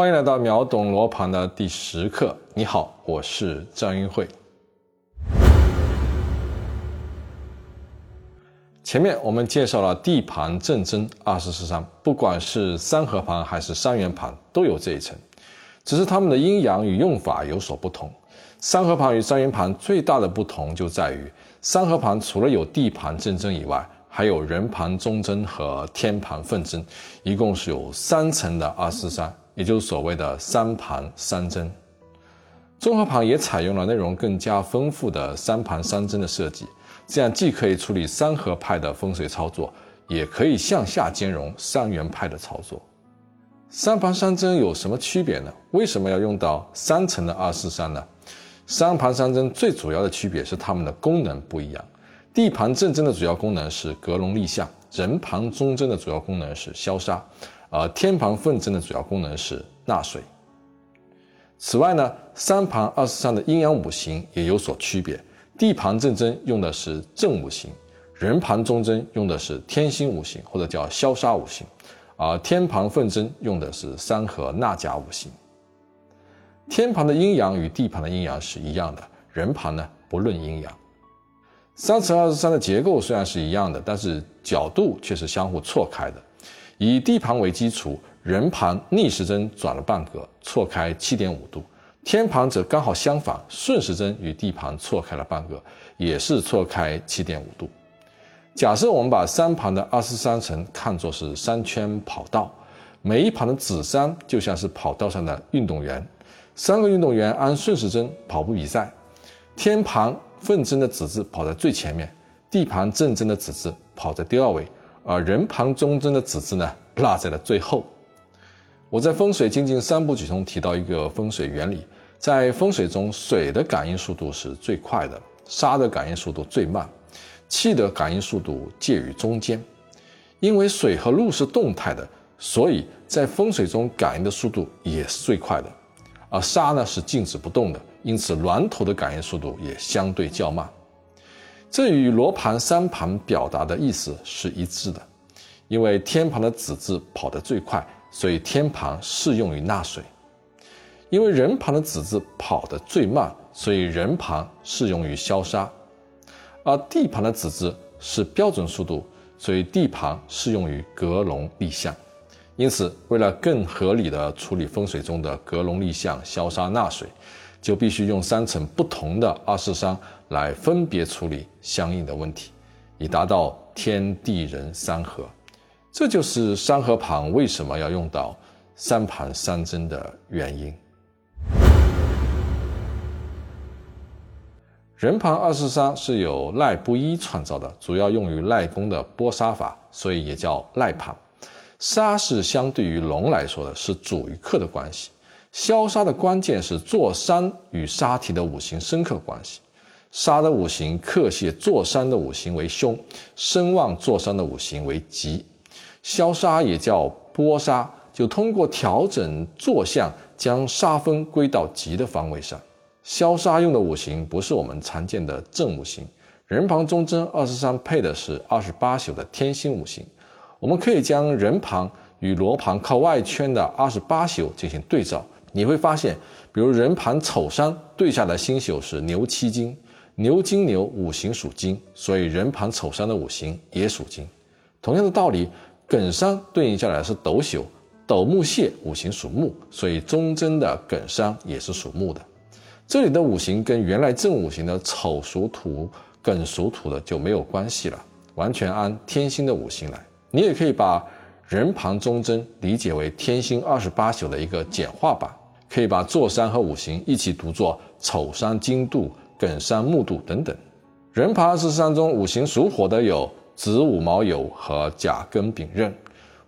欢迎来到秒懂罗盘的第十课。你好，我是张云慧。前面我们介绍了地盘正针二十四三，不管是三合盘还是三元盘都有这一层，只是它们的阴阳与用法有所不同。三合盘与三元盘最大的不同就在于，三合盘除了有地盘正针以外，还有人盘中针和天盘分针，一共是有三层的二四三，也就是所谓的三盘三针。综合盘也采用了内容更加丰富的三盘三针的设计。这样既可以处理三合派的风水操作，也可以向下兼容三元派的操作。三盘三针有什么区别呢？为什么要用到三层的二四三呢？三盘三针最主要的区别是它们的功能不一样。地盘正针的主要功能是格龙立相，人盘中针的主要功能是消杀，而天盘分针的主要功能是纳水。此外呢，三盘二十三的阴阳五行也有所区别。地盘正针用的是正五行，人盘中针用的是天心五行或者叫消杀五行，而天盘分针用的是三合纳甲五行。天盘的阴阳与地盘的阴阳是一样的，人盘呢不论阴阳。三乘二十三的结构虽然是一样的，但是角度却是相互错开的。以地盘为基础，人盘逆时针转了半格，错开七点五度。天盘则刚好相反，顺时针与地盘错开了半格，也是错开七点五度。假设我们把三盘的二十三层看作是三圈跑道，每一盘的子山就像是跑道上的运动员，三个运动员按顺时针跑步比赛。天盘分针的子字跑在最前面，地盘正针的子字跑在第二位，而人旁中针的子字呢落在了最后。我在风水精进三部曲中提到一个风水原理，在风水中，水的感应速度是最快的，沙的感应速度最慢，气的感应速度介于中间。因为水和路是动态的，所以在风水中感应的速度也是最快的。而沙呢是静止不动的，因此峦头的感应速度也相对较慢。这与罗盘三盘表达的意思是一致的，因为天盘的子字跑得最快。所以天盘适用于纳水，因为人盘的子字跑得最慢，所以人盘适用于消杀，而地盘的子字是标准速度，所以地盘适用于格龙立相。因此，为了更合理的处理风水中的格龙立相、消杀纳水，就必须用三层不同的二四三来分别处理相应的问题，以达到天地人三合。这就是三合盘为什么要用到三盘三针的原因。人盘二十三是由赖布衣创造的，主要用于赖宫的剥杀法，所以也叫赖盘。杀是相对于龙来说的是主与客的关系，消杀的关键是坐山与杀体的五行深刻关系。杀的五行克泄坐山的五行为凶，声望坐山的五行为吉。消杀也叫剥杀，就通过调整坐向，将杀分归到吉的方位上。消杀用的五行不是我们常见的正五行，人旁中贞二十三配的是二十八宿的天心五行。我们可以将人旁与罗盘靠外圈的二十八宿进行对照，你会发现，比如人盘丑山对下的星宿是牛七金，牛金牛五行属金，所以人盘丑山的五行也属金。同样的道理。艮山对应下来是斗宿，斗木泄五行属木，所以中贞的艮山也是属木的。这里的五行跟原来正五行的丑属土、艮属土的就没有关系了，完全按天星的五行来。你也可以把人旁中贞理解为天星二十八宿的一个简化版，可以把坐山和五行一起读作丑山金度、艮山木度等等。人旁二十三中五行属火的有。子午卯酉和甲庚丙壬，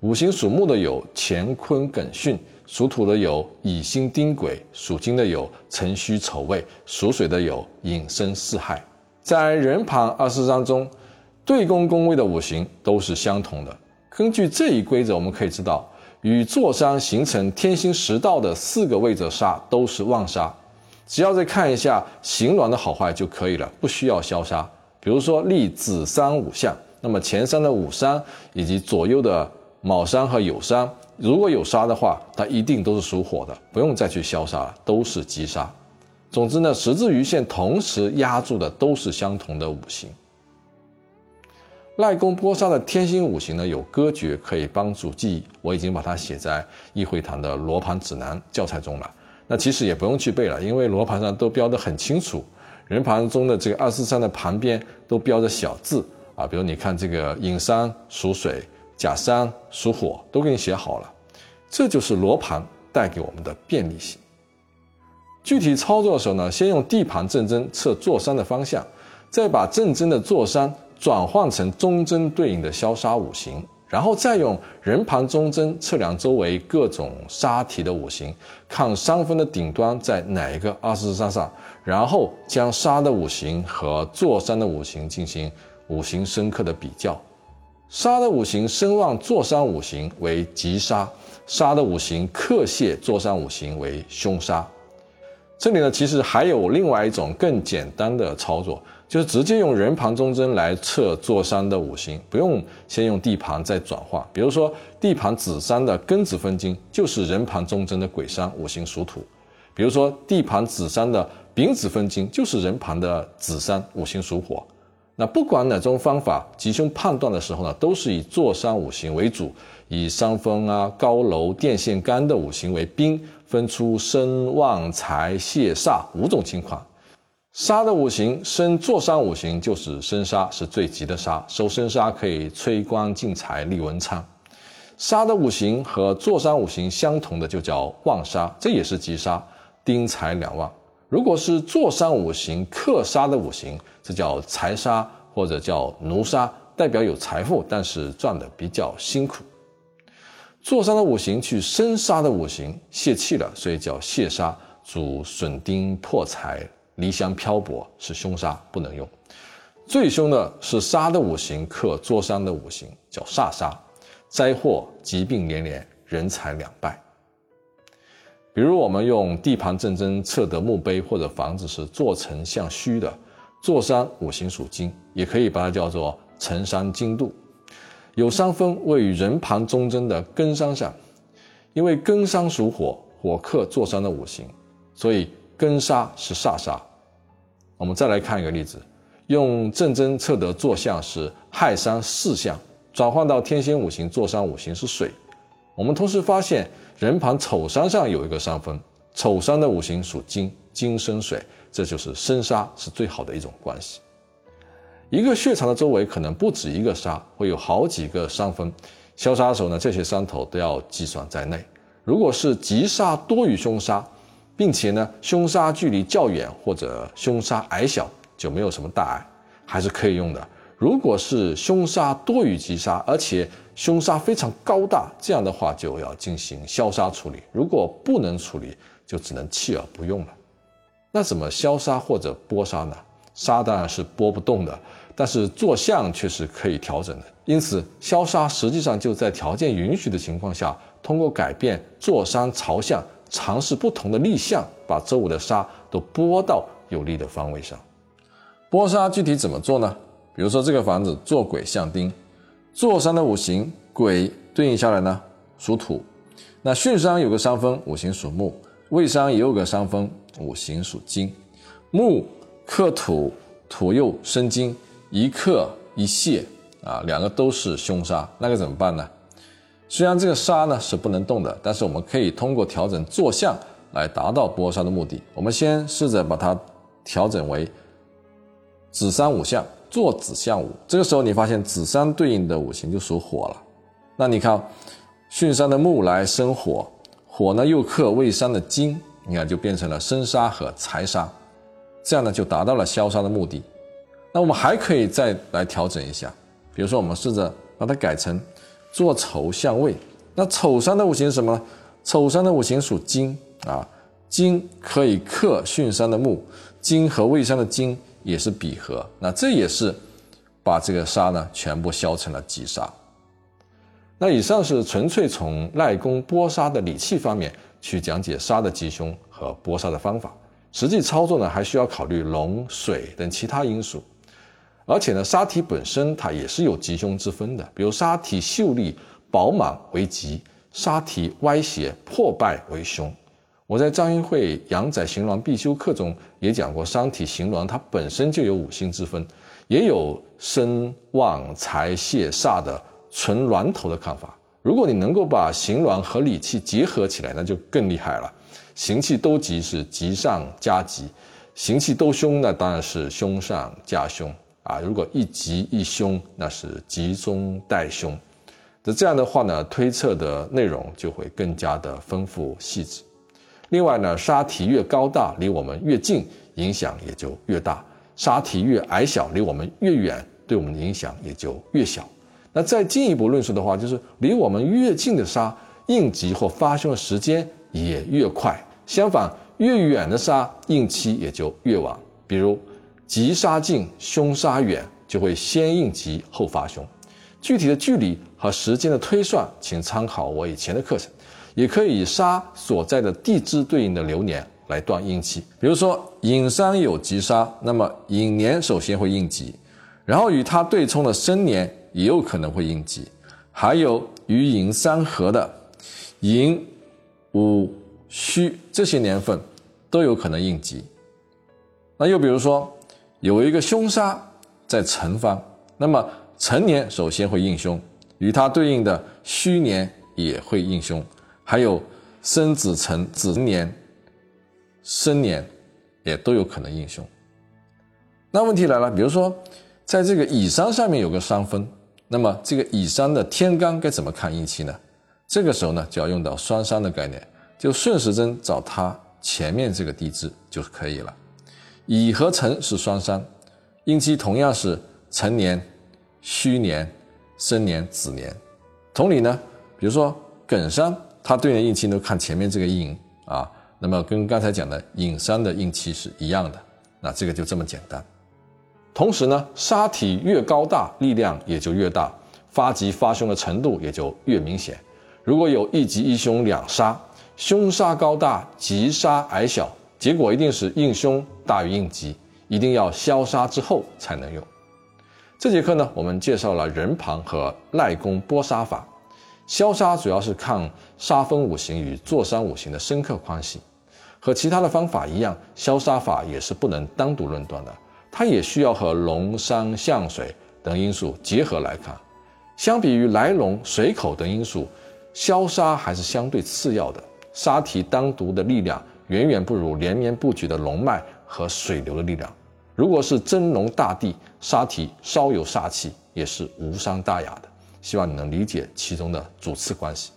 五行属木的有乾坤艮巽，属土的有乙辛丁癸，属金的有辰戌丑未，属水的有寅申巳亥。在人盘二十章中，对宫宫位的五行都是相同的。根据这一规则，我们可以知道，与坐山形成天星十道的四个位置杀都是旺杀，只要再看一下形峦的好坏就可以了，不需要消杀。比如说立子山五象。那么前山的午山以及左右的卯山和酉山如果有杀的话，它一定都是属火的，不用再去消杀了，都是吉杀。总之呢，十字鱼线同时压住的都是相同的五行。赖公波杀的天星五行呢，有歌诀可以帮助记忆，我已经把它写在易会堂的罗盘指南教材中了。那其实也不用去背了，因为罗盘上都标得很清楚，人盘中的这个二四三的旁边都标着小字啊，比如你看这个寅山属水，甲山属火，都给你写好了。这就是罗盘带给我们的便利性。具体操作的时候呢，先用地盘正针测坐山的方向，再把正针的坐山转换成中针对应的消杀五行，然后再用人盘中针测量周围各种杀体的五行，看山峰的顶端在哪一个二十四山上，然后将杀的五行和坐山的五行进行五行深刻的比较，杀的五行生旺坐山五行为吉杀，杀的五行克泄坐山五行为凶杀。这里呢，其实还有另外一种更简单的操作，就是直接用人盘中针来测座山的五行，不用先用地盘再转化。比如说地盘子山的庚子分金，就是人盘中针的癸山，五行属土；比如说地盘子山的丙子分金，就是人盘的子山，五行属火。那不管哪种方法，吉凶判断的时候呢，都是以坐山五行为主，以山峰啊、高楼、电线杆的五行为宾。分出生旺财泄煞五种情况，杀的五行生坐山五行就是生杀，是最吉的杀，收生杀可以催官进财利文昌。杀的五行和坐山五行相同的就叫旺杀，这也是吉杀，丁财两旺。如果是坐山五行克杀的五行，这叫财杀或者叫奴杀，代表有财富，但是赚的比较辛苦。坐山的五行去生杀的五行泄气了，所以叫泄杀，主损丁破财、离乡漂泊，是凶杀，不能用。最凶的是杀的五行克坐山的五行，叫煞杀，灾祸、疾病连连，人财两败。比如我们用地盘正针测得墓碑或者房子是坐沉向虚的，坐山五行属金，也可以把它叫做沉山金度。有山峰位于人盘中针的根山上，因为根山属火，火克坐山的五行，所以根杀是煞杀。我们再来看一个例子，用正针测得坐向是亥山巳相，转换到天仙五行坐山五行是水。我们同时发现人盘丑山上有一个山峰，丑山的五行属金，金生水，这就是生杀是最好的一种关系。一个血场的周围可能不止一个杀，会有好几个山峰。消杀的时候呢，这些山头都要计算在内。如果是吉杀多于凶杀，并且呢凶杀距离较远或者凶杀矮小，就没有什么大碍，还是可以用的。如果是凶杀多于吉杀，而且凶杀非常高大，这样的话就要进行消杀处理。如果不能处理，就只能弃而不用了。那怎么消杀或者剥杀呢？杀当然是剥不动的。但是坐向却是可以调整的，因此消杀实际上就在条件允许的情况下，通过改变坐山朝向，尝试不同的立向，把周围的沙都拨到有利的方位上。拨沙具体怎么做呢？比如说这个房子坐鬼向丁，坐山的五行鬼对应下来呢属土，那巽山有个山峰五行属木，未山也有个山峰五行属金，木克土，土又生金。一克一泄啊，两个都是凶杀，那该怎么办呢？虽然这个杀呢是不能动的，但是我们可以通过调整坐向来达到剥杀的目的。我们先试着把它调整为子山五相，坐子相五。这个时候你发现子山对应的五行就属火了。那你看巽山的木来生火，火呢又克未山的金，你看就变成了生杀和财杀，这样呢就达到了消杀的目的。那我们还可以再来调整一下，比如说我们试着把它改成坐丑相位。那丑山的五行是什么呢？丑山的五行属金啊，金可以克巽山的木，金和未山的金也是比合，那这也是把这个杀呢全部消成了吉杀。那以上是纯粹从赖宫剥杀的理气方面去讲解杀的吉凶和剥杀的方法，实际操作呢还需要考虑龙、水等其他因素。而且呢，沙体本身它也是有吉凶之分的，比如沙体秀丽饱满为吉，杀体歪斜破败为凶。我在张英会阳宅行鸾必修课中也讲过，伤体行鸾它本身就有五行之分，也有生旺财泄煞的纯峦头的看法。如果你能够把行鸾和理气结合起来，那就更厉害了。行气都吉是吉上加吉，行气都凶那当然是凶上加凶啊。如果一吉一凶，那是吉中带凶。那这样的话呢，推测的内容就会更加的丰富细致。另外呢，沙体越高大，离我们越近，影响也就越大；沙体越矮小，离我们越远，对我们的影响也就越小。那再进一步论述的话，就是离我们越近的沙，应急或发凶的时间也越快；相反，越远的沙，应期也就越晚。比如，急沙近，凶沙远，就会先应急后发凶。具体的距离和时间的推算，请参考我以前的课程。也可以以杀所在的地支对应的流年来断应期，比如说寅山有吉杀，那么寅年首先会应吉，然后与它对冲的申年也有可能会应吉，还有与寅三合的寅、午、戌这些年份都有可能应吉。那又比如说有一个凶杀在辰方，那么辰年首先会应凶，与它对应的戌年也会应凶。还有生子辰子年、申年，也都有可能应凶。那问题来了，比如说，在这个乙山上面有个山分，那么这个乙山的天干该怎么看应期呢？这个时候呢，就要用到双山的概念，就顺时针找它前面这个地支就可以了。乙和辰是双山，应期同样是辰年、戌年、申年、子年。同理呢，比如说艮山。它对应的应期都看前面这个印啊，那么跟刚才讲的寅山的应期是一样的，那这个就这么简单。同时呢，杀体越高大，力量也就越大，发吉发凶的程度也就越明显。如果有一吉一凶两杀，凶杀高大，吉杀矮小，结果一定是应凶大于应吉，一定要消杀之后才能用。这节课呢，我们介绍了人旁和赖宫拨杀法。消杀主要是看杀分五行与坐山五行的深刻关系，和其他的方法一样，消杀法也是不能单独论断的，它也需要和龙山相水等因素结合来看。相比于来龙、水口等因素，消杀还是相对次要的。杀体单独的力量远远不如连绵不绝的龙脉和水流的力量。如果是真龙大地，杀体稍有煞气也是无伤大雅的。希望你能理解其中的主次关系。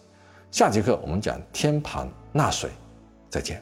下节课我们讲天盘纳水，再见。